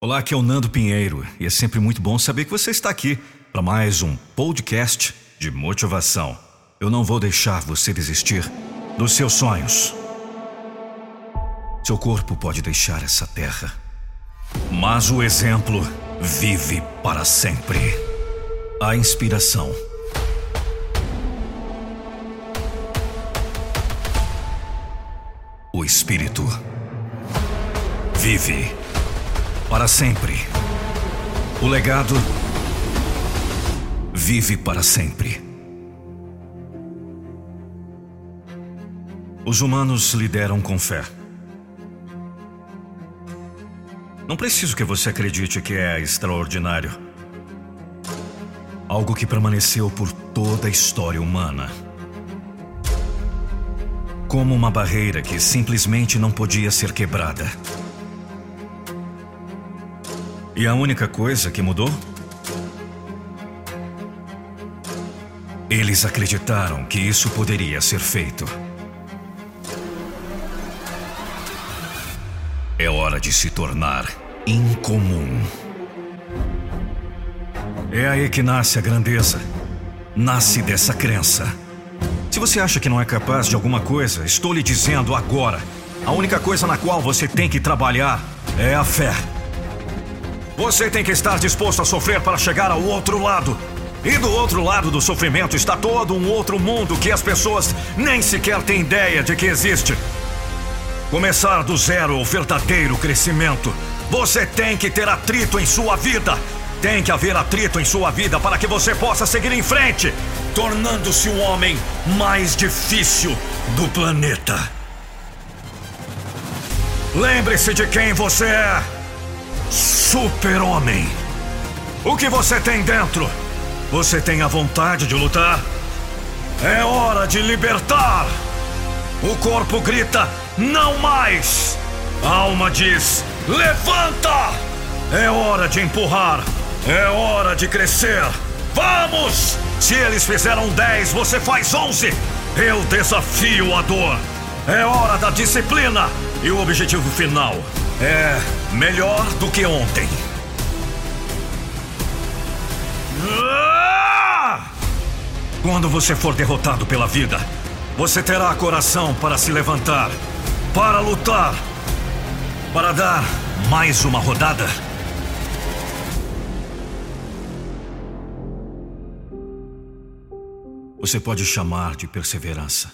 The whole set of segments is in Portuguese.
Olá, aqui é o Nando Pinheiro e é sempre muito bom saber que você está aqui para mais um podcast de motivação. Eu não vou deixar você desistir dos seus sonhos. Seu corpo pode deixar essa terra, mas o exemplo vive para sempre. A inspiração. O espírito vive para sempre. O legado vive para sempre. Os humanos lideram com fé. Não preciso que você acredite que é extraordinário. Algo que permaneceu por toda a história humana. Como uma barreira que simplesmente não podia ser quebrada. E a única coisa que mudou? Eles acreditaram que isso poderia ser feito. É hora de se tornar incomum. É aí que nasce a grandeza. Nasce dessa crença. Se você acha que não é capaz de alguma coisa, estou lhe dizendo agora: a única coisa na qual você tem que trabalhar é a fé. Você tem que estar disposto a sofrer para chegar ao outro lado. E do outro lado do sofrimento está todo um outro mundo que as pessoas nem sequer têm ideia de que existe. Começar do zero o verdadeiro crescimento. Você tem que ter atrito em sua vida. Tem que haver atrito em sua vida para que você possa seguir em frente, tornando-se o homem mais difícil do planeta. Lembre-se de quem você é. Super-Homem. O que você tem dentro? Você tem a vontade de lutar? É hora de libertar! O corpo grita: não mais! A alma diz: levanta! É hora de empurrar! É hora de crescer! Vamos! Se eles fizeram 10, você faz 11! Eu desafio a dor! É hora da disciplina! E o objetivo final é melhor do que ontem. Ah! Quando você for derrotado pela vida, você terá coração para se levantar, para lutar, para dar mais uma rodada. Você pode chamar de perseverança.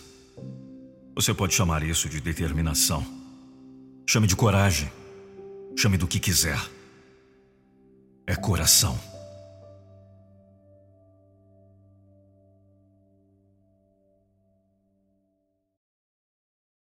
Você pode chamar isso de determinação. Chame de coragem. Chame do que quiser. É coração.